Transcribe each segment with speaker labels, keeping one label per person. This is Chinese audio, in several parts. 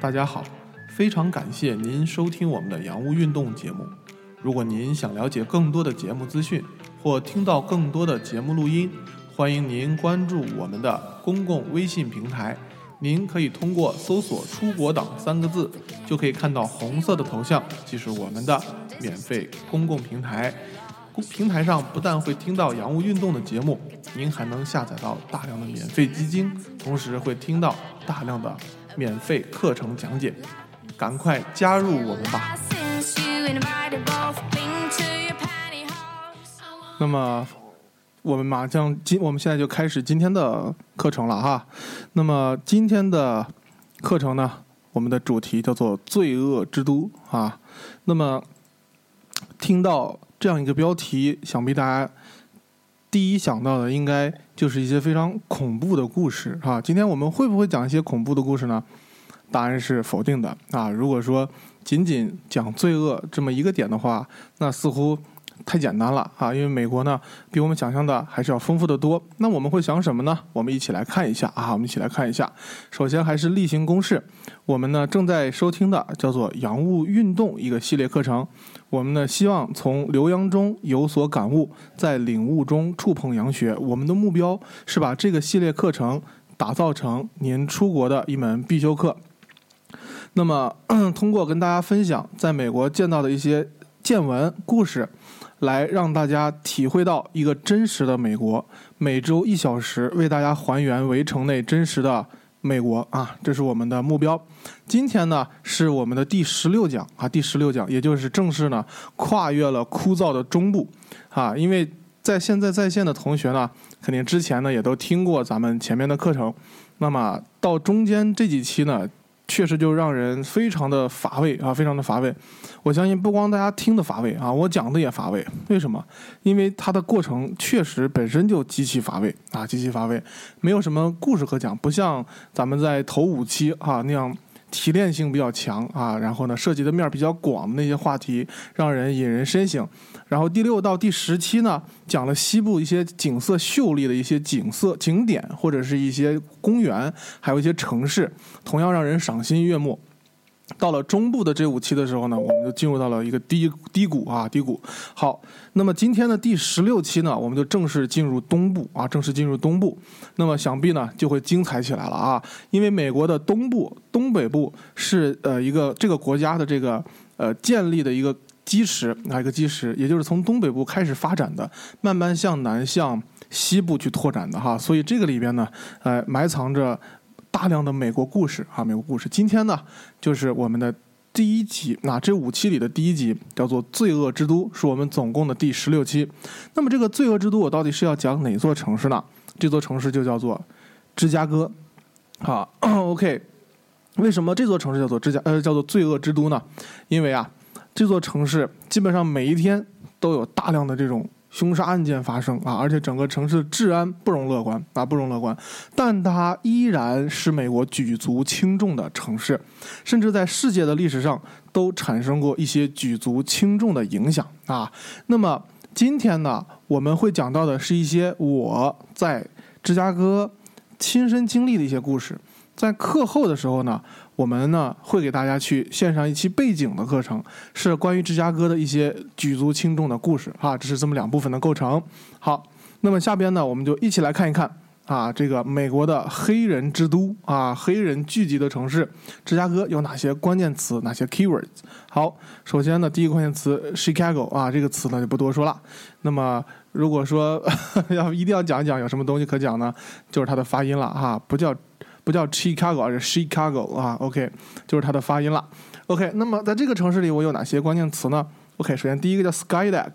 Speaker 1: 大家好，非常感谢您收听我们的洋务运动节目。如果您想了解更多的节目资讯，或听到更多的节目录音，欢迎您关注我们的公共微信平台。您可以通过搜索“出国党”三个字，就可以看到红色的头像，即是我们的免费公共平台。平台上不但会听到洋务运动的节目，您还能下载到大量的免费基金，同时会听到大量的免费课程讲解。赶快加入我们吧！那么，我们马上今我们现在就开始今天的课程了哈。那么今天的课程呢，我们的主题叫做“罪恶之都”啊。那么听到这样一个标题，想必大家第一想到的应该就是一些非常恐怖的故事啊。今天我们会不会讲一些恐怖的故事呢？答案是否定的啊。如果说仅仅讲罪恶这么一个点的话，那似乎。太简单了啊！因为美国呢，比我们想象的还是要丰富的多。那我们会想什么呢？我们一起来看一下啊！我们一起来看一下。首先还是例行公事，我们呢正在收听的叫做“洋务运动”一个系列课程。我们呢希望从留洋中有所感悟，在领悟中触碰洋学。我们的目标是把这个系列课程打造成您出国的一门必修课。那么，通过跟大家分享在美国见到的一些见闻故事。来让大家体会到一个真实的美国，每周一小时为大家还原围城内真实的美国啊，这是我们的目标。今天呢是我们的第十六讲啊，第十六讲，也就是正式呢跨越了枯燥的中部啊，因为在现在在线的同学呢，肯定之前呢也都听过咱们前面的课程，那么到中间这几期呢。确实就让人非常的乏味啊，非常的乏味。我相信不光大家听的乏味啊，我讲的也乏味。为什么？因为它的过程确实本身就极其乏味啊，极其乏味，没有什么故事可讲，不像咱们在头五期啊那样。提炼性比较强啊，然后呢，涉及的面比较广的那些话题，让人引人深省。然后第六到第十期呢，讲了西部一些景色秀丽的一些景色景点，或者是一些公园，还有一些城市，同样让人赏心悦目。到了中部的这五期的时候呢，我们就进入到了一个低低谷啊，低谷。好，那么今天的第十六期呢，我们就正式进入东部啊，正式进入东部。那么想必呢就会精彩起来了啊，因为美国的东部、东北部是呃一个这个国家的这个呃建立的一个基石啊，一个基石，也就是从东北部开始发展的，慢慢向南向西部去拓展的哈。所以这个里边呢，呃，埋藏着。大量的美国故事啊，美国故事。今天呢，就是我们的第一集，那这五期里的第一集叫做《罪恶之都》，是我们总共的第十六期。那么这个罪恶之都，我到底是要讲哪座城市呢？这座城市就叫做芝加哥。好，OK，为什么这座城市叫做芝加呃叫做罪恶之都呢？因为啊，这座城市基本上每一天都有大量的这种。凶杀案件发生啊，而且整个城市治安不容乐观啊，不容乐观。但它依然是美国举足轻重的城市，甚至在世界的历史上都产生过一些举足轻重的影响啊。那么今天呢，我们会讲到的是一些我在芝加哥亲身经历的一些故事。在课后的时候呢。我们呢会给大家去献上一期背景的课程，是关于芝加哥的一些举足轻重的故事啊，这是这么两部分的构成。好，那么下边呢，我们就一起来看一看啊，这个美国的黑人之都啊，黑人聚集的城市芝加哥有哪些关键词，哪些 keywords？好，首先呢，第一个关键词 Chicago 啊，这个词呢就不多说了。那么如果说 要一定要讲一讲有什么东西可讲呢，就是它的发音了哈，不叫。不叫 Chicago，而是 Chicago 啊，OK，就是它的发音了。OK，那么在这个城市里，我有哪些关键词呢？OK，首先第一个叫 Skydeck，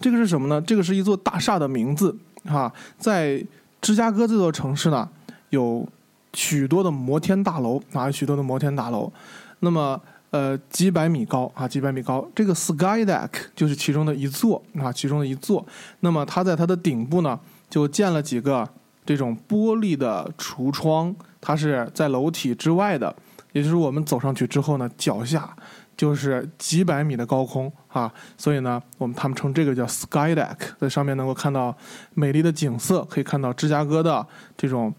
Speaker 1: 这个是什么呢？这个是一座大厦的名字啊，在芝加哥这座城市呢，有许多的摩天大楼啊，许多的摩天大楼。那么呃，几百米高啊，几百米高。这个 Skydeck 就是其中的一座啊，其中的一座。那么它在它的顶部呢，就建了几个。这种玻璃的橱窗，它是在楼体之外的，也就是我们走上去之后呢，脚下就是几百米的高空啊，所以呢，我们他们称这个叫 sky deck，在上面能够看到美丽的景色，可以看到芝加哥的这种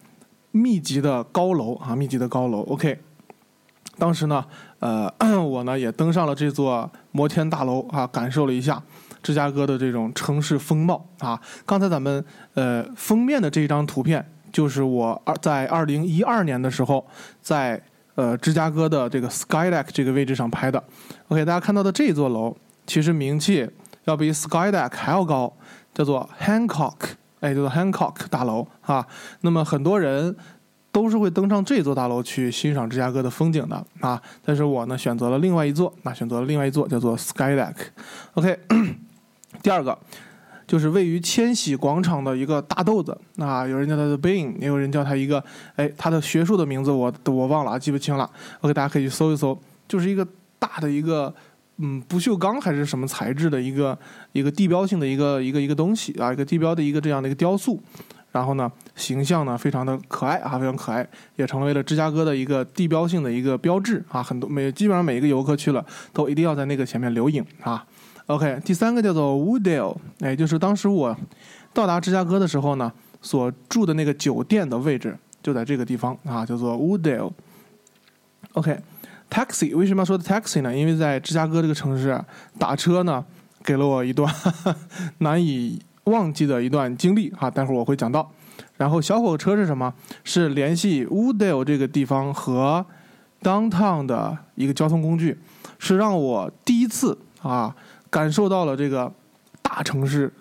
Speaker 1: 密集的高楼啊，密集的高楼。OK，当时呢，呃，我呢也登上了这座摩天大楼啊，感受了一下芝加哥的这种城市风貌啊。刚才咱们呃封面的这一张图片，就是我二在二零一二年的时候在呃芝加哥的这个 Skydeck 这个位置上拍的。OK，大家看到的这座楼，其实名气要比 Skydeck 还要高，叫做 Hancock，哎，叫做 Hancock 大楼啊。那么很多人。都是会登上这座大楼去欣赏芝加哥的风景的啊，但是我呢选择了另外一座，那选择了另外一座叫做 Skydeck。OK，第二个就是位于千禧广场的一个大豆子啊，有人叫它的 Bean，也有人叫它一个哎，它的学术的名字我我忘了啊，记不清了。OK，大家可以去搜一搜，就是一个大的一个嗯不锈钢还是什么材质的一个一个地标性的一个一个一个东西啊，一个地标的一个这样的一个雕塑。然后呢，形象呢非常的可爱啊，非常可爱，也成为了芝加哥的一个地标性的一个标志啊。很多每基本上每一个游客去了，都一定要在那个前面留影啊。OK，第三个叫做 Wooddale，哎，就是当时我到达芝加哥的时候呢，所住的那个酒店的位置就在这个地方啊，叫做 Wooddale。OK，Taxi 为什么要说 Taxi 呢？因为在芝加哥这个城市打车呢，给了我一段 难以。忘记的一段经历哈，待会儿我会讲到。然后小火车是什么？是联系 Wooddale 这个地方和 Downtown 的一个交通工具，是让我第一次啊感受到了这个大城市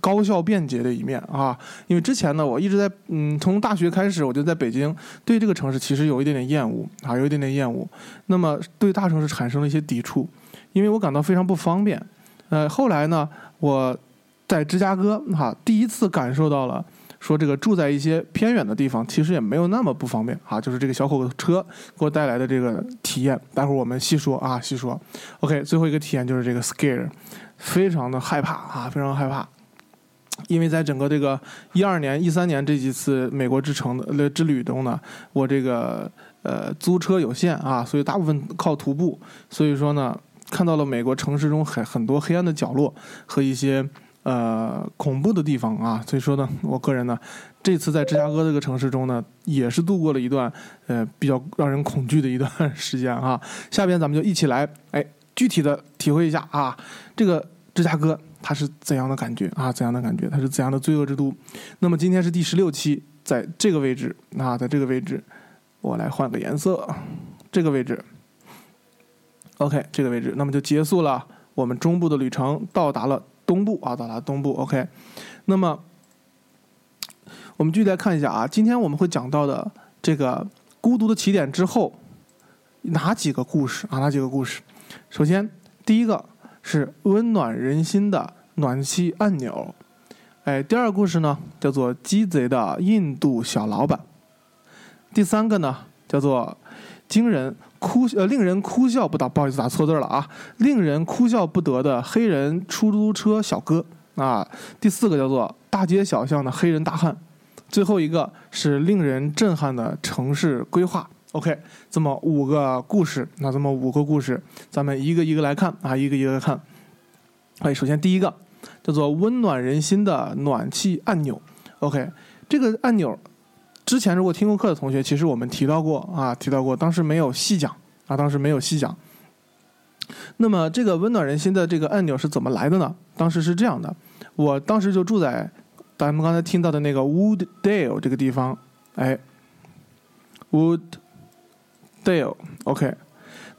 Speaker 1: 高效便捷的一面啊。因为之前呢，我一直在嗯，从大学开始我就在北京，对这个城市其实有一点点厌恶啊，有一点点厌恶。那么对大城市产生了一些抵触，因为我感到非常不方便。呃，后来呢，我。在芝加哥，哈，第一次感受到了说这个住在一些偏远的地方，其实也没有那么不方便啊。就是这个小火车给我带来的这个体验，待会儿我们细说啊，细说。OK，最后一个体验就是这个 scare，非常的害怕啊，非常害怕，因为在整个这个一二年、一三年这几次美国之城的之旅中呢，我这个呃租车有限啊，所以大部分靠徒步，所以说呢，看到了美国城市中很很多黑暗的角落和一些。呃，恐怖的地方啊，所以说呢，我个人呢，这次在芝加哥这个城市中呢，也是度过了一段呃比较让人恐惧的一段时间啊。下边咱们就一起来，哎，具体的体会一下啊，这个芝加哥它是怎样的感觉啊？怎样的感觉？它是怎样的罪恶之都？那么今天是第十六期，在这个位置啊，在这个位置，我来换个颜色，这个位置，OK，这个位置，那么就结束了我们中部的旅程，到达了。东部啊，到达东部，OK。那么，我们继续来看一下啊，今天我们会讲到的这个孤独的起点之后，哪几个故事啊？哪几个故事？首先，第一个是温暖人心的暖气按钮，哎，第二个故事呢叫做鸡贼的印度小老板，第三个呢叫做惊人。哭呃，令人哭笑不得，不好意思打错字了啊！令人哭笑不得的黑人出租车小哥啊。第四个叫做大街小巷的黑人大汉，最后一个是令人震撼的城市规划。OK，这么五个故事，那这么五个故事，咱们一个一个来看啊，一个一个看。哎，首先第一个叫做温暖人心的暖气按钮。OK，这个按钮。之前如果听过课的同学，其实我们提到过啊，提到过，当时没有细讲啊，当时没有细讲。那么这个温暖人心的这个按钮是怎么来的呢？当时是这样的，我当时就住在咱们刚才听到的那个 Wooddale 这个地方，哎，Wooddale，OK。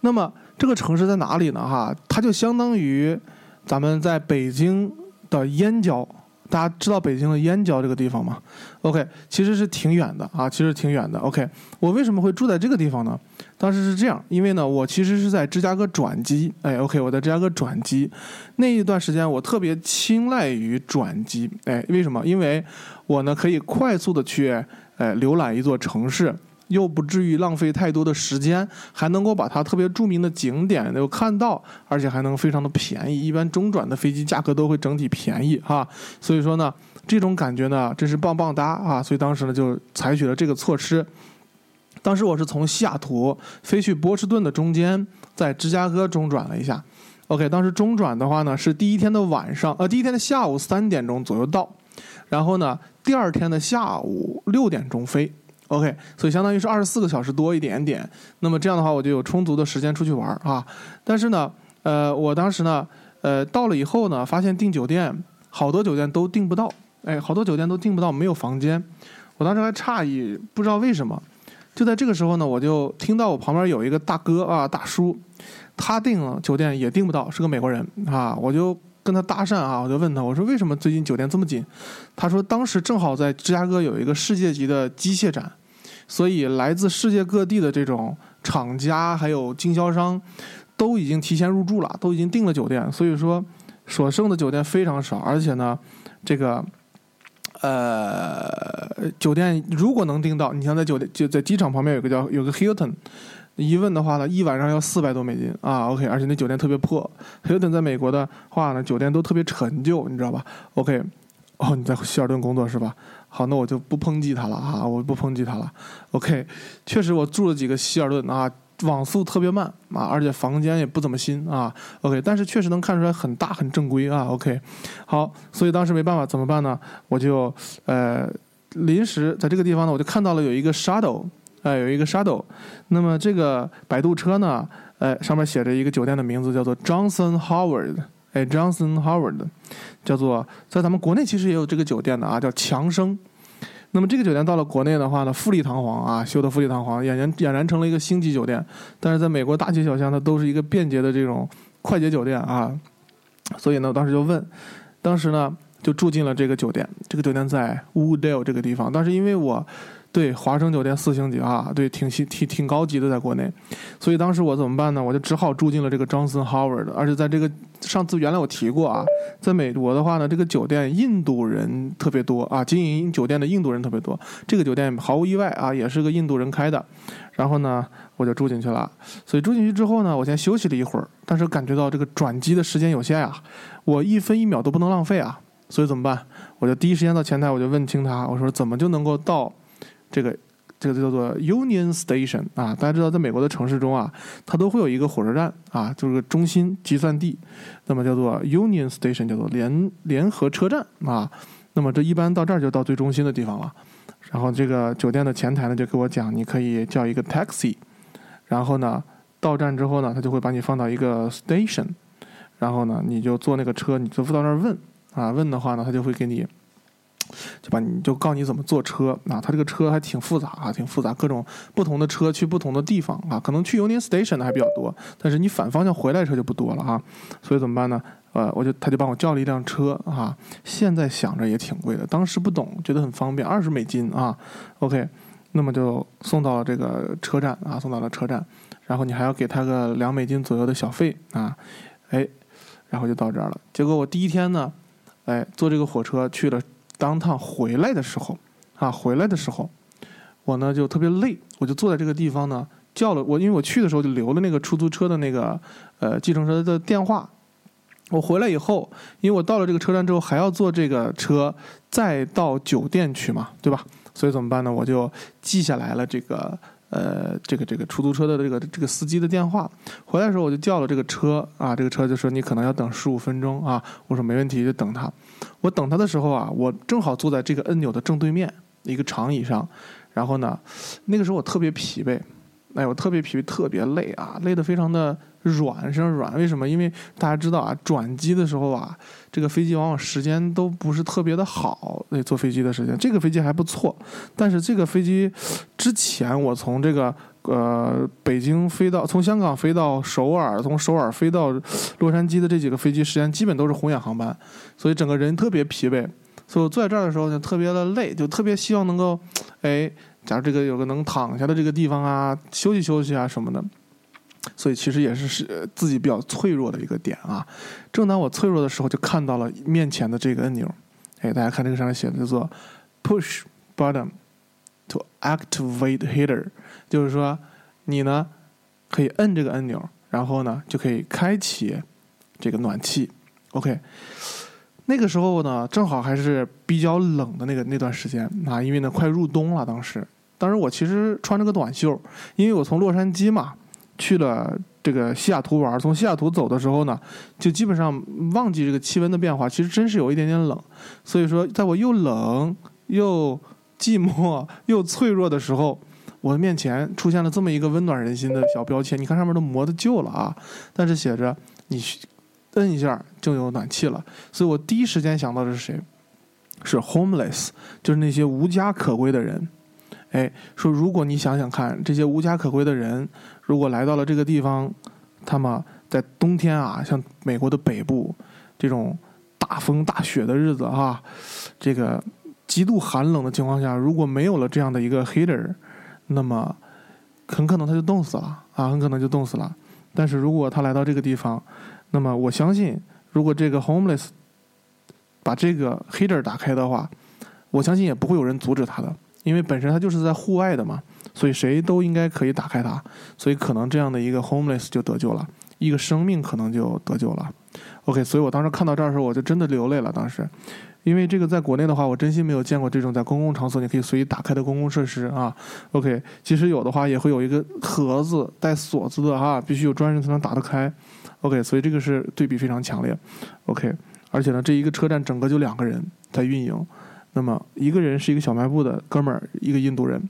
Speaker 1: 那么这个城市在哪里呢？哈，它就相当于咱们在北京的燕郊。大家知道北京的燕郊这个地方吗？OK，其实是挺远的啊，其实挺远的。OK，我为什么会住在这个地方呢？当时是这样，因为呢，我其实是在芝加哥转机。哎，OK，我在芝加哥转机那一段时间，我特别青睐于转机。哎，为什么？因为我呢可以快速的去哎浏览一座城市。又不至于浪费太多的时间，还能够把它特别著名的景点又看到，而且还能非常的便宜。一般中转的飞机价格都会整体便宜哈，所以说呢，这种感觉呢真是棒棒哒啊！所以当时呢就采取了这个措施。当时我是从西雅图飞去波士顿的中间，在芝加哥中转了一下。OK，当时中转的话呢是第一天的晚上，呃，第一天的下午三点钟左右到，然后呢第二天的下午六点钟飞。OK，所以相当于是二十四个小时多一点点。那么这样的话，我就有充足的时间出去玩啊。但是呢，呃，我当时呢，呃，到了以后呢，发现订酒店好多酒店都订不到，哎，好多酒店都订不到，没有房间。我当时还诧异，不知道为什么。就在这个时候呢，我就听到我旁边有一个大哥啊，大叔，他订了酒店也订不到，是个美国人啊，我就。跟他搭讪啊，我就问他，我说为什么最近酒店这么紧？他说当时正好在芝加哥有一个世界级的机械展，所以来自世界各地的这种厂家还有经销商都已经提前入住了，都已经订了酒店，所以说所剩的酒店非常少，而且呢，这个呃酒店如果能订到，你像在酒店就在机场旁边有个叫有个 Hilton。一问的话呢，一晚上要四百多美金啊，OK，而且那酒店特别破。，Hilton 在美国的话呢，酒店都特别陈旧，你知道吧？OK，哦，你在希尔顿工作是吧？好，那我就不抨击他了啊，我不抨击他了。OK，确实我住了几个希尔顿啊，网速特别慢啊，而且房间也不怎么新啊。OK，但是确实能看出来很大很正规啊。OK，好，所以当时没办法，怎么办呢？我就呃临时在这个地方呢，我就看到了有一个 Shadow。哎，有一个 Shadow，那么这个摆渡车呢，哎，上面写着一个酒店的名字，叫做 Johnson Howard，哎，Johnson Howard，叫做在咱们国内其实也有这个酒店的啊，叫强生。那么这个酒店到了国内的话呢，富丽堂皇啊，修的富丽堂皇，俨然俨然成了一个星级酒店。但是在美国大街小巷，它都是一个便捷的这种快捷酒店啊。所以呢，当时就问，当时呢就住进了这个酒店，这个酒店在 Wooddale 这个地方。但是因为我对，华生酒店四星级啊，对，挺挺挺挺高级的，在国内，所以当时我怎么办呢？我就只好住进了这个 Johnson Howard，而且在这个上次原来我提过啊，在美国的话呢，这个酒店印度人特别多啊，经营酒店的印度人特别多，这个酒店毫无意外啊，也是个印度人开的，然后呢，我就住进去了，所以住进去之后呢，我先休息了一会儿，但是感觉到这个转机的时间有限啊，我一分一秒都不能浪费啊，所以怎么办？我就第一时间到前台，我就问清他，我说怎么就能够到？这个这个叫做 Union Station 啊，大家知道，在美国的城市中啊，它都会有一个火车站啊，就是个中心集散地，那么叫做 Union Station，叫做联联合车站啊。那么这一般到这儿就到最中心的地方了。然后这个酒店的前台呢就给我讲，你可以叫一个 taxi，然后呢到站之后呢，他就会把你放到一个 station，然后呢你就坐那个车，你就到那儿问啊，问的话呢，他就会给你。就把你就告诉你怎么坐车啊，他这个车还挺复杂啊，挺复杂，各种不同的车去不同的地方啊，可能去 Union Station 的还比较多，但是你反方向回来车就不多了啊，所以怎么办呢？呃，我就他就帮我叫了一辆车啊，现在想着也挺贵的，当时不懂，觉得很方便，二十美金啊，OK，那么就送到了这个车站啊，送到了车站，然后你还要给他个两美金左右的小费啊，哎，然后就到这儿了。结果我第一天呢，哎，坐这个火车去了。当趟回来的时候，啊，回来的时候，我呢就特别累，我就坐在这个地方呢，叫了我，因为我去的时候就留了那个出租车的那个呃计程车的电话。我回来以后，因为我到了这个车站之后还要坐这个车再到酒店去嘛，对吧？所以怎么办呢？我就记下来了这个。呃，这个这个出租车的这个这个司机的电话，回来的时候我就叫了这个车啊，这个车就说你可能要等十五分钟啊，我说没问题，就等他。我等他的时候啊，我正好坐在这个按钮的正对面一个长椅上，然后呢，那个时候我特别疲惫，哎，我特别疲惫，特别累啊，累得非常的。软，身上软，为什么？因为大家知道啊，转机的时候啊，这个飞机往往时间都不是特别的好。那坐飞机的时间，这个飞机还不错，但是这个飞机之前我从这个呃北京飞到，从香港飞到首尔，从首尔飞到洛杉矶的这几个飞机时间基本都是红眼航班，所以整个人特别疲惫。所以我坐在这儿的时候就特别的累，就特别希望能够，哎，假如这个有个能躺下的这个地方啊，休息休息啊什么的。所以其实也是是自己比较脆弱的一个点啊。正当我脆弱的时候，就看到了面前的这个按钮。哎，大家看这个上面写的叫做 “push button to activate heater”，就是说你呢可以摁这个按钮，然后呢就可以开启这个暖气。OK，那个时候呢正好还是比较冷的那个那段时间啊，因为呢快入冬了。当时，当时我其实穿着个短袖，因为我从洛杉矶嘛。去了这个西雅图玩，从西雅图走的时候呢，就基本上忘记这个气温的变化，其实真是有一点点冷。所以说，在我又冷又寂寞又脆弱的时候，我的面前出现了这么一个温暖人心的小标签。你看上面都磨的旧了啊，但是写着你摁一下就有暖气了。所以我第一时间想到的是谁？是 homeless，就是那些无家可归的人。哎，说如果你想想看，这些无家可归的人，如果来到了这个地方，他们在冬天啊，像美国的北部这种大风大雪的日子啊，这个极度寒冷的情况下，如果没有了这样的一个 heater，那么很可能他就冻死了啊，很可能就冻死了。但是如果他来到这个地方，那么我相信，如果这个 homeless 把这个 heater 打开的话，我相信也不会有人阻止他的。因为本身它就是在户外的嘛，所以谁都应该可以打开它，所以可能这样的一个 homeless 就得救了，一个生命可能就得救了。OK，所以我当时看到这儿的时候，我就真的流泪了。当时，因为这个在国内的话，我真心没有见过这种在公共场所你可以随意打开的公共设施啊。OK，即使有的话，也会有一个盒子带锁子的哈，必须有专人才能打得开。OK，所以这个是对比非常强烈。OK，而且呢，这一个车站整个就两个人在运营。那么一个人是一个小卖部的哥们儿，一个印度人，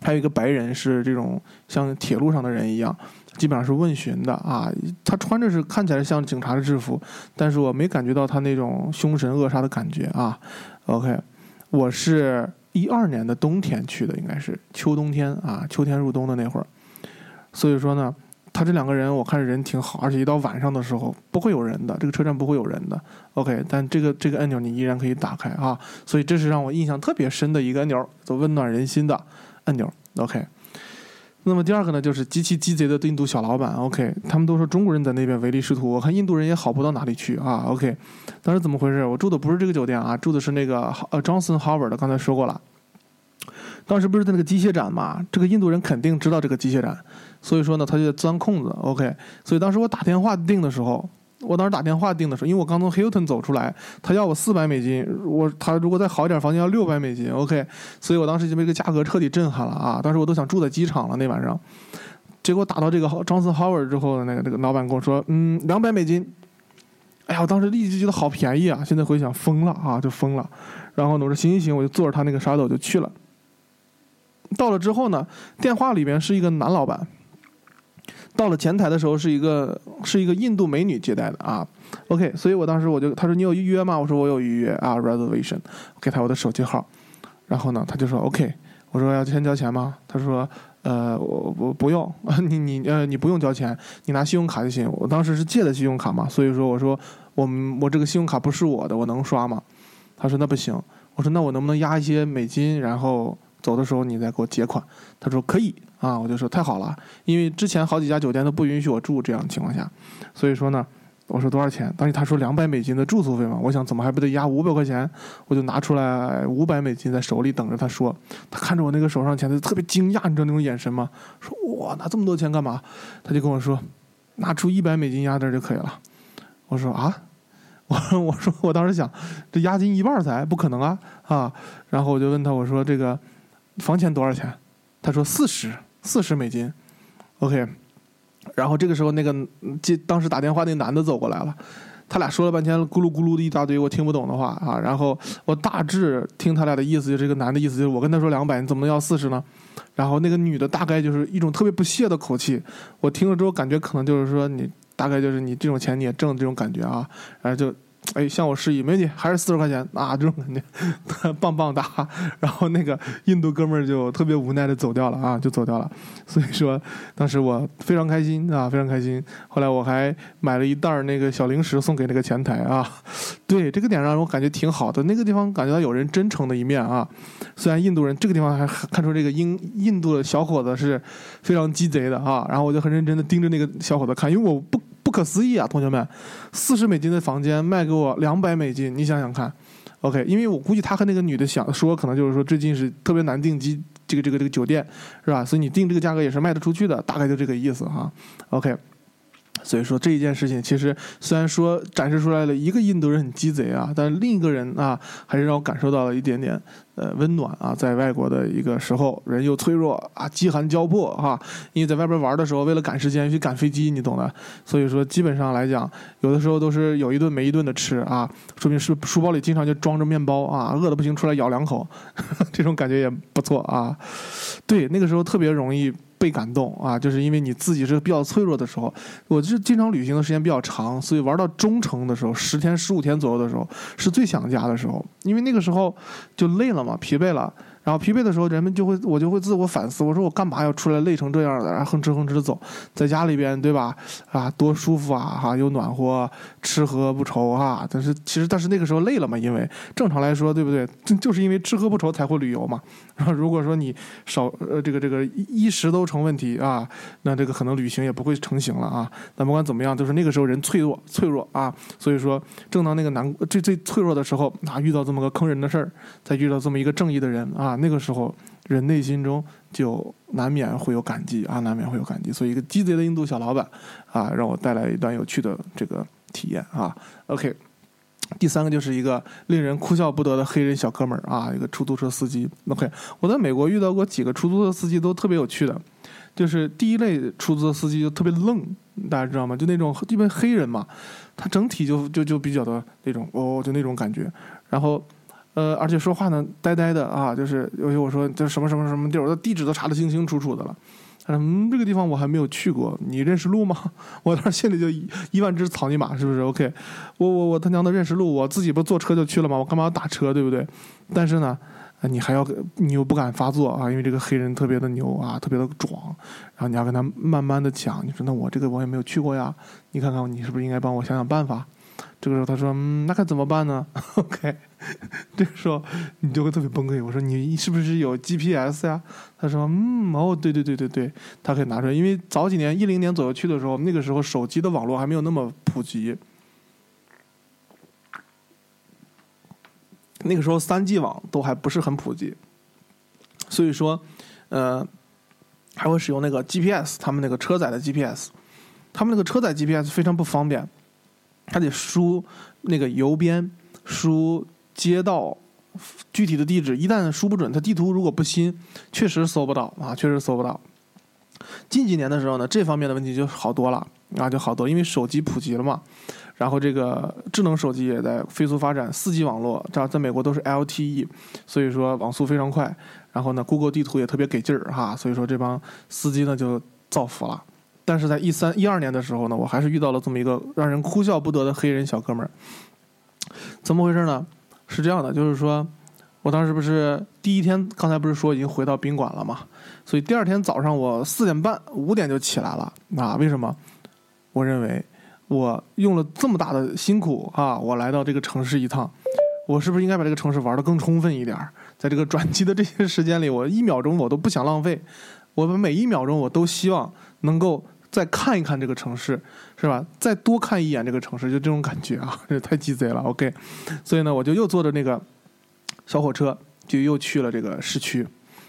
Speaker 1: 还有一个白人是这种像铁路上的人一样，基本上是问询的啊。他穿着是看起来像警察的制服，但是我没感觉到他那种凶神恶煞的感觉啊。OK，我是一二年的冬天去的，应该是秋冬天啊，秋天入冬的那会儿，所以说呢。他这两个人，我看人挺好，而且一到晚上的时候不会有人的，这个车站不会有人的。OK，但这个这个按钮你依然可以打开啊，所以这是让我印象特别深的一个按钮，做温暖人心的按钮。OK，那么第二个呢，就是极其鸡贼的印度小老板。OK，他们都说中国人在那边唯利是图，我看印度人也好不到哪里去啊。OK，当时怎么回事？我住的不是这个酒店啊，住的是那个呃 Johnson Howard 的，刚才说过了。当时不是在那个机械展嘛？这个印度人肯定知道这个机械展，所以说呢，他就钻空子。OK，所以当时我打电话订的时候，我当时打电话订的时候，因为我刚从 Hilton 走出来，他要我四百美金，我他如果再好一点房间要六百美金。OK，所以我当时就被这个价格彻底震撼了啊！当时我都想住在机场了那晚上，结果打到这个张森 Howard 之后，那个那个老板跟我说，嗯，两百美金。哎呀，我当时立即觉得好便宜啊！现在回想疯了啊，就疯了。然后呢，我说行行行，我就坐着他那个沙斗就去了。到了之后呢，电话里边是一个男老板。到了前台的时候，是一个是一个印度美女接待的啊。OK，所以我当时我就他说你有预约吗？我说我有预约啊，reservation。给他我的手机号，然后呢，他就说 OK。我说要先交钱吗？他说呃我我不用，你你呃你不用交钱，你拿信用卡就行。我当时是借的信用卡嘛，所以说我说我们我这个信用卡不是我的，我能刷吗？他说那不行。我说那我能不能压一些美金，然后？走的时候你再给我结款，他说可以啊，我就说太好了，因为之前好几家酒店都不允许我住这样的情况下，所以说呢，我说多少钱？当时他说两百美金的住宿费嘛，我想怎么还不得压五百块钱？我就拿出来五百美金在手里等着他说，他看着我那个手上钱，他就特别惊讶，你知道那种眼神吗？说哇拿这么多钱干嘛？他就跟我说，拿出一百美金压这儿就可以了。我说啊，我我说我当时想，这押金一半才不可能啊啊，然后我就问他我说这个。房钱多少钱？他说四十，四十美金。OK，然后这个时候那个接当时打电话那男的走过来了，他俩说了半天咕噜咕噜的一大堆我听不懂的话啊。然后我大致听他俩的意思，就这个男的意思就是我跟他说两百，你怎么能要四十呢？然后那个女的大概就是一种特别不屑的口气，我听了之后感觉可能就是说你大概就是你这种钱你也挣这种感觉啊，然后就。哎，向我示意，美女还是四十块钱啊，这种感觉，棒棒哒。然后那个印度哥们儿就特别无奈的走掉了啊，就走掉了。所以说，当时我非常开心啊，非常开心。后来我还买了一袋儿那个小零食送给那个前台啊。对，这个点让我感觉挺好的，那个地方感觉到有人真诚的一面啊。虽然印度人这个地方还看出这个印印度的小伙子是非常鸡贼的啊。然后我就很认真的盯着那个小伙子看，因为我不。不可思议啊，同学们，四十美金的房间卖给我两百美金，你想想看，OK？因为我估计他和那个女的想说，可能就是说最近是特别难订机，这个这个这个酒店是吧？所以你定这个价格也是卖得出去的，大概就这个意思哈，OK？所以说这一件事情，其实虽然说展示出来了一个印度人很鸡贼啊，但另一个人啊，还是让我感受到了一点点呃温暖啊。在外国的一个时候，人又脆弱啊，饥寒交迫哈。因为在外边玩的时候，为了赶时间去赶飞机，你懂的。所以说基本上来讲，有的时候都是有一顿没一顿的吃啊，说明是书包里经常就装着面包啊，饿的不行出来咬两口，这种感觉也不错啊。对，那个时候特别容易。被感动啊，就是因为你自己是比较脆弱的时候，我是经常旅行的时间比较长，所以玩到中程的时候，十天十五天左右的时候，是最想家的时候，因为那个时候就累了嘛，疲惫了。然后疲惫的时候，人们就会我就会自我反思，我说我干嘛要出来累成这样的，然后哼哧哼哧走，在家里边对吧？啊，多舒服啊，哈，又暖和，吃喝不愁哈。但是其实但是那个时候累了嘛，因为正常来说对不对？就就是因为吃喝不愁才会旅游嘛。然后如果说你少呃这个这个衣食都成问题啊，那这个可能旅行也不会成型了啊。但不管怎么样，就是那个时候人脆弱脆弱啊，所以说正当那个难最最脆弱的时候啊，遇到这么个坑人的事儿，再遇到这么一个正义的人啊。那个时候人内心中就难免会有感激啊，难免会有感激。所以，一个鸡贼的印度小老板啊，让我带来一段有趣的这个体验啊。OK，第三个就是一个令人哭笑不得的黑人小哥们儿啊，一个出租车司机。OK，我在美国遇到过几个出租车司机都特别有趣的，就是第一类出租车司机就特别愣，大家知道吗？就那种因为黑人嘛，他整体就就就比较的那种哦，就那种感觉，然后。呃，而且说话呢，呆呆的啊，就是尤其我说这什么什么什么地儿，我的地址都查得清清楚楚的了。他说：“嗯，这个地方我还没有去过，你认识路吗？” 我当时心里就一万只草泥马，是不是？OK，我我我他娘的认识路，我自己不坐车就去了吗？我干嘛要打车，对不对？但是呢，你还要你又不敢发作啊，因为这个黑人特别的牛啊，特别的壮，然后你要跟他慢慢的讲，你说那我这个我也没有去过呀，你看看你是不是应该帮我想想办法？这个时候他说：“嗯，那该怎么办呢？”OK，这个时候你就会特别崩溃。我说：“你是不是有 GPS 呀？”他说：“嗯，哦，对对对对对，他可以拿出来。因为早几年一零年左右去的时候，那个时候手机的网络还没有那么普及，那个时候三 G 网都还不是很普及，所以说，呃，还会使用那个 GPS，他们那个车载的 GPS，他们那个车载 GPS 非常不方便。”他得输那个邮编，输街道具体的地址，一旦输不准，他地图如果不新，确实搜不到啊，确实搜不到。近几年的时候呢，这方面的问题就好多了啊，就好多，因为手机普及了嘛，然后这个智能手机也在飞速发展，四 G 网络，这在美国都是 LTE，所以说网速非常快。然后呢，Google 地图也特别给劲儿哈，所以说这帮司机呢就造福了。但是在一三一二年的时候呢，我还是遇到了这么一个让人哭笑不得的黑人小哥们儿。怎么回事呢？是这样的，就是说，我当时不是第一天，刚才不是说已经回到宾馆了嘛？所以第二天早上我四点半、五点就起来了。啊，为什么？我认为我用了这么大的辛苦啊，我来到这个城市一趟，我是不是应该把这个城市玩的更充分一点？在这个转机的这些时间里，我一秒钟我都不想浪费，我们每一秒钟我都希望能够。再看一看这个城市，是吧？再多看一眼这个城市，就这种感觉啊，这太鸡贼了。OK，所以呢，我就又坐着那个小火车，就又去了这个市区。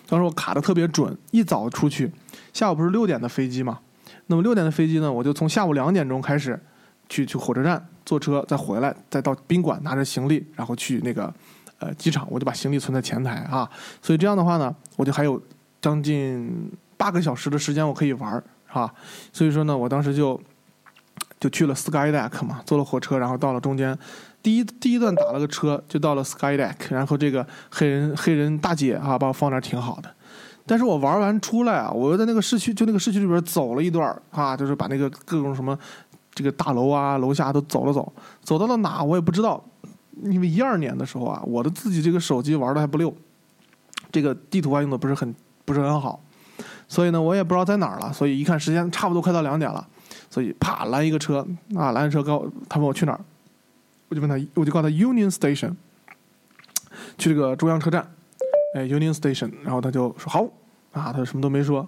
Speaker 1: 当时我卡的特别准，一早出去，下午不是六点的飞机嘛？那么六点的飞机呢，我就从下午两点钟开始去去火车站坐车，再回来，再到宾馆拿着行李，然后去那个呃机场，我就把行李存在前台啊。所以这样的话呢，我就还有将近八个小时的时间我可以玩。啊，所以说呢，我当时就就去了 Skydeck 嘛，坐了火车，然后到了中间，第一第一段打了个车，就到了 Skydeck，然后这个黑人黑人大姐啊，把我放那儿挺好的。但是我玩完出来啊，我又在那个市区，就那个市区里边走了一段啊，就是把那个各种什么这个大楼啊、楼下都走了走，走到了哪我也不知道，因为一二年的时候啊，我的自己这个手机玩的还不溜，这个地图啊用的不是很不是很好。所以呢，我也不知道在哪儿了。所以一看时间差不多快到两点了，所以啪拦一个车啊，拦车告他问我去哪儿，我就问他，我就告诉他 Union Station，去这个中央车站，哎 Union Station，然后他就说好啊，他什么都没说，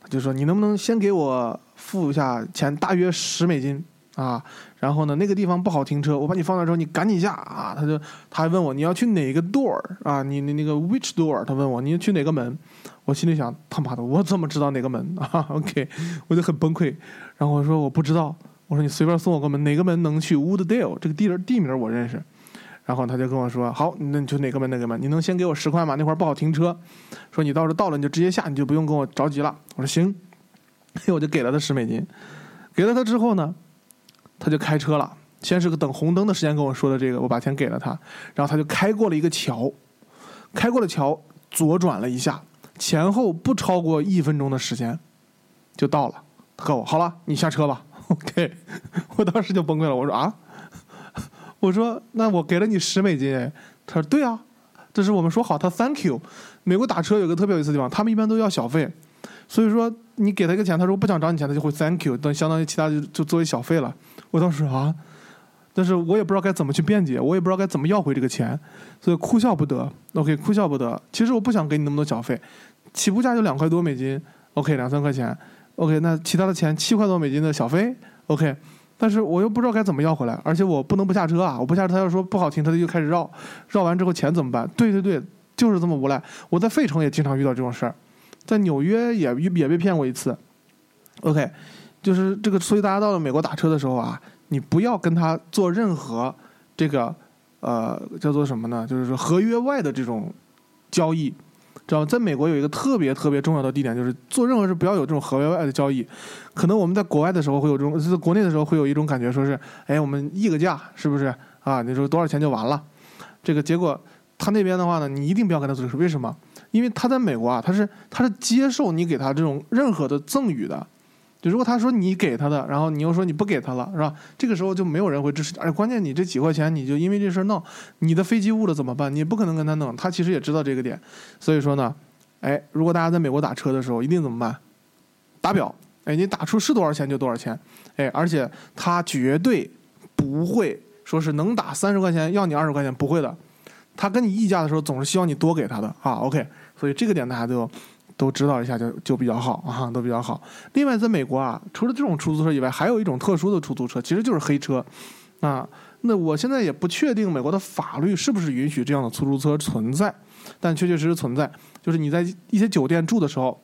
Speaker 1: 他就说你能不能先给我付一下钱，大约十美金啊，然后呢那个地方不好停车，我把你放那之后你赶紧下啊，他就他还问我你要去哪个 door 啊，你你那个 which door，他问我你要去哪个门。我心里想，他妈的，我怎么知道哪个门 啊？OK，我就很崩溃。然后我说我不知道我说你随便送我个门，哪个门能去 Wooddale 这个地地名我认识。然后他就跟我说：“好，那你就哪个门哪个门，你能先给我十块吗？那块不好停车，说你到时候到了你就直接下，你就不用跟我着急了。”我说：“行。”我就给了他十美金。给了他之后呢，他就开车了。先是个等红灯的时间跟我说的这个，我把钱给了他，然后他就开过了一个桥，开过了桥，左转了一下，前后不超过一分钟的时间就到了。他告诉我：“好了，你下车吧。”OK，我当时就崩溃了。我说：“啊？” 我说：“那我给了你十美金。”他说：“对啊，这是我们说好。”他 Thank you。美国打车有个特别有意思的地方，他们一般都要小费，所以说你给他一个钱，他说不想找你钱，他就会 Thank you，等相当于其他就就作为小费了。我当时啊。但是我也不知道该怎么去辩解，我也不知道该怎么要回这个钱，所以哭笑不得。OK，哭笑不得。其实我不想给你那么多小费，起步价就两块多美金。OK，两三块钱。OK，那其他的钱七块多美金的小费。OK，但是我又不知道该怎么要回来，而且我不能不下车啊！我不下车，他要说不好停，他就开始绕，绕完之后钱怎么办？对对对，就是这么无赖。我在费城也经常遇到这种事儿，在纽约也也被骗过一次。OK，就是这个，所以大家到了美国打车的时候啊。你不要跟他做任何这个呃叫做什么呢？就是说合约外的这种交易，知道吗？在美国有一个特别特别重要的地点，就是做任何事不要有这种合约外的交易。可能我们在国外的时候会有这种，在国内的时候会有一种感觉，说是哎，我们议个价，是不是啊？你说多少钱就完了？这个结果他那边的话呢，你一定不要跟他做这事。为什么？因为他在美国啊，他是他是接受你给他这种任何的赠与的。就如果他说你给他的，然后你又说你不给他了，是吧？这个时候就没有人会支持。而且关键你这几块钱，你就因为这事闹，你的飞机误了怎么办？你不可能跟他弄。他其实也知道这个点，所以说呢，哎，如果大家在美国打车的时候，一定怎么办？打表，哎，你打出是多少钱就多少钱，哎，而且他绝对不会说是能打三十块钱要你二十块钱，不会的。他跟你议价的时候，总是希望你多给他的啊。OK，所以这个点大家都。都知道一下就就比较好啊，都比较好。另外，在美国啊，除了这种出租车以外，还有一种特殊的出租车，其实就是黑车啊。那我现在也不确定美国的法律是不是允许这样的出租车存在，但确确实实存在。就是你在一些酒店住的时候，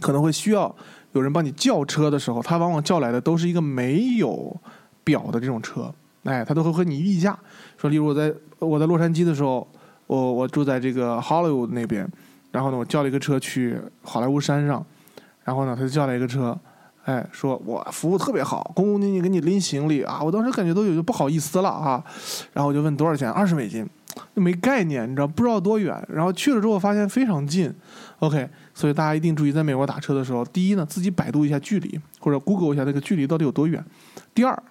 Speaker 1: 可能会需要有人帮你叫车的时候，他往往叫来的都是一个没有表的这种车，哎，他都会和你议价。说，例如我在我在洛杉矶的时候，我我住在这个 Hollywood 那边。然后呢，我叫了一个车去好莱坞山上，然后呢，他就叫了一个车，哎，说我服务特别好，恭恭敬敬给你拎行李啊，我当时感觉都有就不好意思了啊，然后我就问多少钱，二十美金，没概念，你知道不知道多远，然后去了之后发现非常近，OK，所以大家一定注意，在美国打车的时候，第一呢，自己百度一下距离，或者 Google 一下这个距离到底有多远，第二，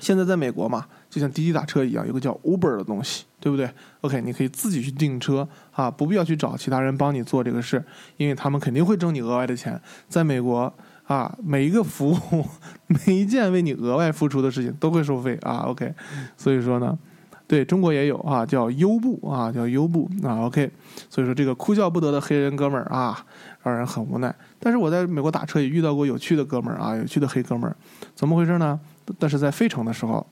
Speaker 1: 现在在美国嘛。就像滴滴打车一样，有个叫 Uber 的东西，对不对？OK，你可以自己去订车啊，不必要去找其他人帮你做这个事，因为他们肯定会挣你额外的钱。在美国啊，每一个服务、每一件为你额外付出的事情都会收费啊。OK，所以说呢，对中国也有啊，叫优步啊，叫优步啊。OK，所以说这个哭笑不得的黑人哥们儿啊，让人很无奈。但是我在美国打车也遇到过有趣的哥们儿啊，有趣的黑哥们儿，怎么回事呢？但是在费城的时候。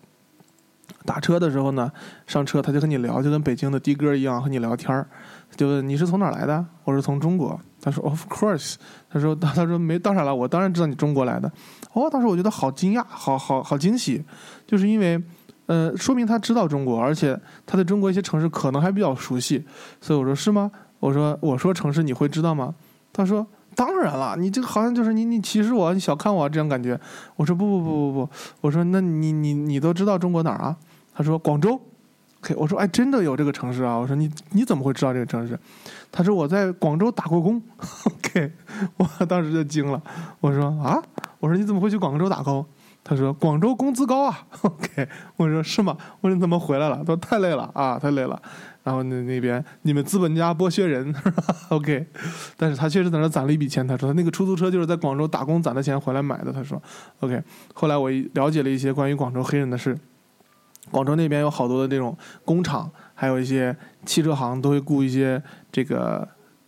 Speaker 1: 打车的时候呢，上车他就和你聊，就跟北京的的哥一样和你聊天儿，就问你是从哪儿来的？我是从中国。他说 Of course。他说 他说没当然了，我当然知道你中国来的。哦，当时我觉得好惊讶，好好好惊喜，就是因为呃，说明他知道中国，而且他对中国一些城市可能还比较熟悉。所以我说是吗？我说我说城市你会知道吗？他说当然了，你这个好像就是你你歧视我，你小看我这样感觉。我说不不不不不，我说那你你你都知道中国哪儿啊？他说广州，K 我说哎，真的有这个城市啊？我说你你怎么会知道这个城市？他说我在广州打过工 ”K，我当时就惊了。我说啊，我说你怎么会去广州打工？他说广州工资高啊 ”K，我说是吗？我说你怎么回来了？他说太累了啊，太累了。然后那那边你们资本家剥削人，OK，但是他确实在那攒了一笔钱。他说他那个出租车就是在广州打工攒的钱回来买的。他说 OK，后来我了解了一些关于广州黑人的事。广州那边有好多的这种工厂，还有一些汽车行都会雇一些这个，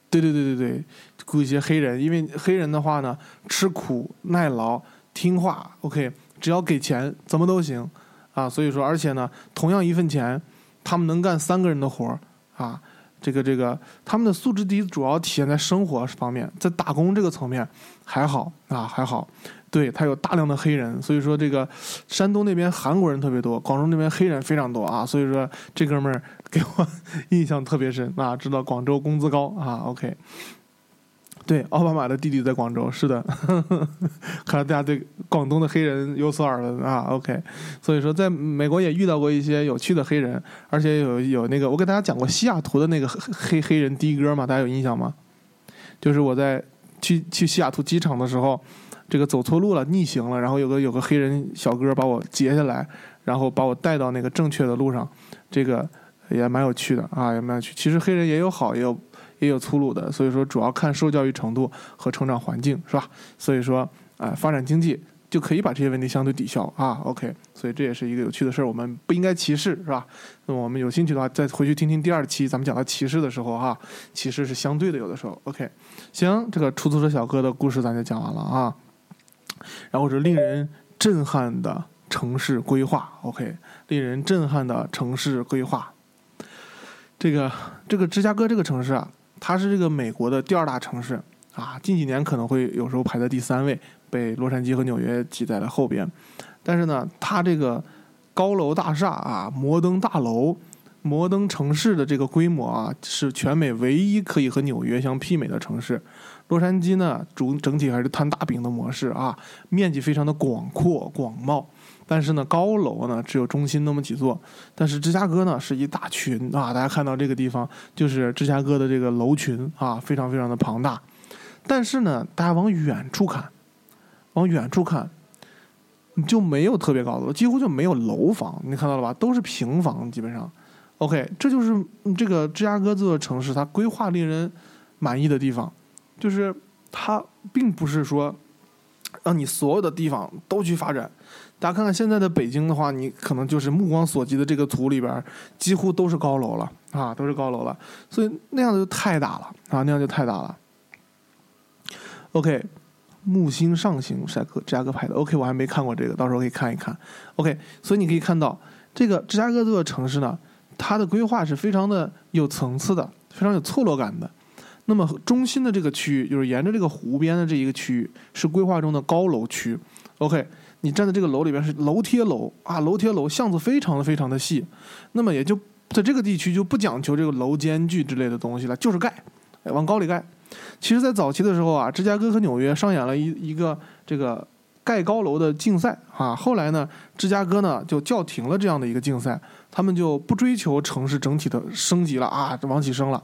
Speaker 1: 对对对对对，雇一些黑人，因为黑人的话呢，吃苦耐劳听话，OK，只要给钱怎么都行啊。所以说，而且呢，同样一份钱，他们能干三个人的活儿啊。这个这个，他们的素质低主要体现在生活方面，在打工这个层面还好啊还好。对，他有大量的黑人，所以说这个山东那边韩国人特别多，广州那边黑人非常多啊，所以说这哥们儿给我 印象特别深啊，知道广州工资高啊，OK。对，奥巴马的弟弟在广州，是的，看来大家对广东的黑人有所耳闻啊。OK，所以说在美国也遇到过一些有趣的黑人，而且有有那个我给大家讲过西雅图的那个黑黑人的哥嘛，大家有印象吗？就是我在去去西雅图机场的时候，这个走错路了，逆行了，然后有个有个黑人小哥把我截下来，然后把我带到那个正确的路上，这个也蛮有趣的啊，也蛮有趣。其实黑人也有好，也有。也有粗鲁的，所以说主要看受教育程度和成长环境，是吧？所以说，啊，发展经济就可以把这些问题相对抵消啊。OK，所以这也是一个有趣的事儿，我们不应该歧视，是吧？那么我们有兴趣的话，再回去听听第二期咱们讲到歧视的时候，哈，歧视是相对的，有的时候。OK，行，这个出租车小哥的故事咱就讲完了啊。然后是令人震撼的城市规划，OK，令人震撼的城市规划。这个这个芝加哥这个城市啊。它是这个美国的第二大城市啊，近几年可能会有时候排在第三位，被洛杉矶和纽约挤在了后边。但是呢，它这个高楼大厦啊，摩登大楼、摩登城市的这个规模啊，是全美唯一可以和纽约相媲美的城市。洛杉矶呢，主整体还是摊大饼的模式啊，面积非常的广阔广袤。但是呢，高楼呢只有中心那么几座，但是芝加哥呢是一大群啊！大家看到这个地方就是芝加哥的这个楼群啊，非常非常的庞大。但是呢，大家往远处看，往远处看，就没有特别高的，几乎就没有楼房，你看到了吧？都是平房，基本上。OK，这就是这个芝加哥这座城市它规划令人满意的地方，就是它并不是说让你所有的地方都去发展。大家看看现在的北京的话，你可能就是目光所及的这个图里边，几乎都是高楼了啊，都是高楼了，所以那样就太大了啊，那样就太大了。OK，木星上行，帅哥，芝加哥拍的。OK，我还没看过这个，到时候可以看一看。OK，所以你可以看到这个芝加哥这座城市呢，它的规划是非常的有层次的，非常有错落感的。那么中心的这个区域，就是沿着这个湖边的这一个区域，是规划中的高楼区。OK。你站在这个楼里边是楼贴楼啊，楼贴楼巷子非常的非常的细，那么也就在这个地区就不讲求这个楼间距之类的东西了，就是盖，往高里盖。其实，在早期的时候啊，芝加哥和纽约上演了一一个这个盖高楼的竞赛啊。后来呢，芝加哥呢就叫停了这样的一个竞赛，他们就不追求城市整体的升级了啊，往起升了，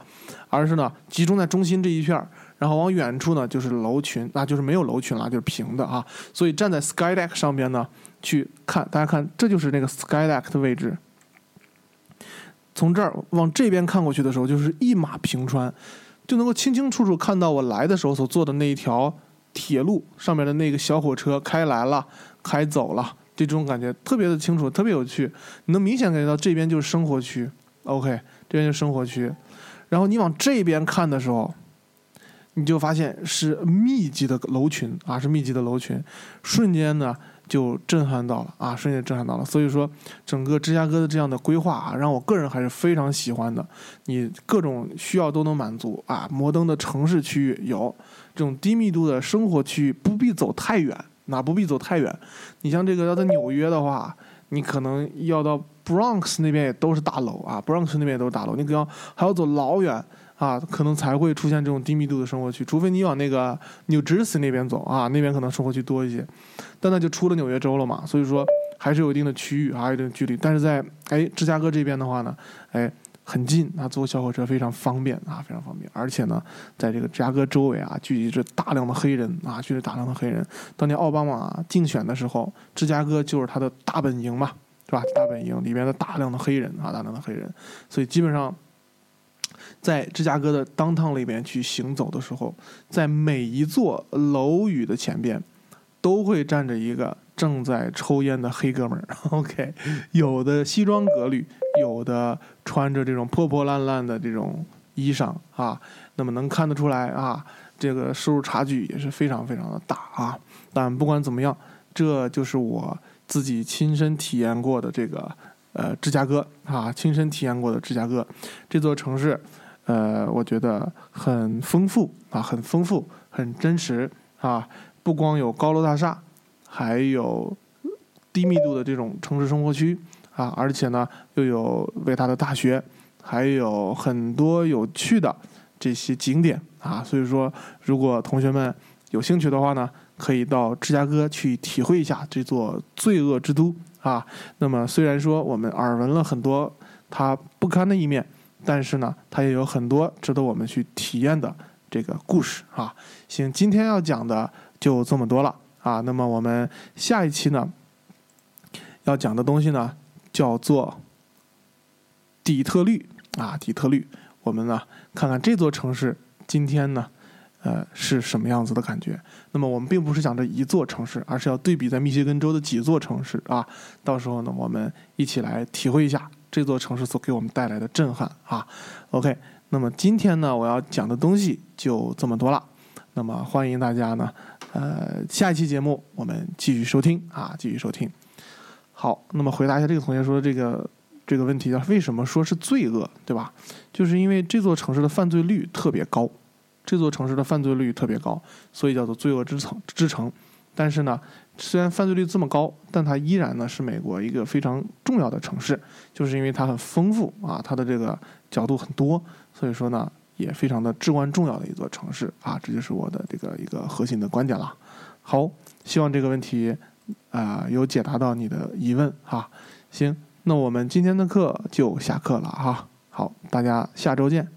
Speaker 1: 而是呢集中在中心这一片儿。然后往远处呢，就是楼群，那就是没有楼群了，就是平的啊。所以站在 Sky Deck 上边呢，去看，大家看，这就是那个 Sky Deck 的位置。从这儿往这边看过去的时候，就是一马平川，就能够清清楚楚看到我来的时候所坐的那一条铁路上面的那个小火车开来了，开走了，这种感觉特别的清楚，特别有趣。你能明显感觉到这边就是生活区，OK，这边就是生活区。然后你往这边看的时候。你就发现是密集的楼群啊，是密集的楼群，瞬间呢就震撼到了啊，瞬间震撼到了。所以说，整个芝加哥的这样的规划啊，让我个人还是非常喜欢的。你各种需要都能满足啊，摩登的城市区域有，这种低密度的生活区域不必走太远，那不必走太远。你像这个要在纽约的话，你可能要到 Bronx 那边也都是大楼啊，Bronx 那边也都是大楼，你可能还要走老远。啊，可能才会出现这种低密度的生活区，除非你往那个 New Jersey 那边走啊，那边可能生活区多一些，但那就出了纽约州了嘛，所以说还是有一定的区域，还有一定的距离。但是在哎芝加哥这边的话呢，哎很近啊，坐小火车非常方便啊，非常方便。而且呢，在这个芝加哥周围啊，聚集着大量的黑人啊，聚集大量的黑人。当年奥巴马竞选的时候，芝加哥就是他的大本营嘛，是吧？大本营里面的大量的黑人啊，大量的黑人，所以基本上。在芝加哥的当趟里边去行走的时候，在每一座楼宇的前边，都会站着一个正在抽烟的黑哥们儿。OK，有的西装革履，有的穿着这种破破烂烂的这种衣裳啊。那么能看得出来啊，这个收入差距也是非常非常的大啊。但不管怎么样，这就是我自己亲身体验过的这个。呃，芝加哥啊，亲身体验过的芝加哥这座城市，呃，我觉得很丰富啊，很丰富，很真实啊。不光有高楼大厦还有低密度的这种城市生活区啊，而且呢又有伟大的大学，还有很多有趣的这些景点啊。所以说，如果同学们有兴趣的话呢，可以到芝加哥去体会一下这座罪恶之都啊。那么虽然说我们耳闻了很多它不堪的一面，但是呢，它也有很多值得我们去体验的。这个故事啊，行，今天要讲的就这么多了啊。那么我们下一期呢，要讲的东西呢，叫做底特律啊，底特律。我们呢，看看这座城市今天呢，呃，是什么样子的感觉。那么我们并不是讲这一座城市，而是要对比在密歇根州的几座城市啊。到时候呢，我们一起来体会一下这座城市所给我们带来的震撼啊。OK。那么今天呢，我要讲的东西就这么多了。那么欢迎大家呢，呃，下一期节目我们继续收听啊，继续收听。好，那么回答一下这个同学说的这个这个问题，为什么说是罪恶，对吧？就是因为这座城市的犯罪率特别高，这座城市的犯罪率特别高，所以叫做罪恶之城之城。但是呢，虽然犯罪率这么高，但它依然呢是美国一个非常重要的城市，就是因为它很丰富啊，它的这个角度很多。所以说呢，也非常的至关重要的一座城市啊，这就是我的这个一个核心的观点了。好，希望这个问题啊有解答到你的疑问哈。行，那我们今天的课就下课了哈。好，大家下周见。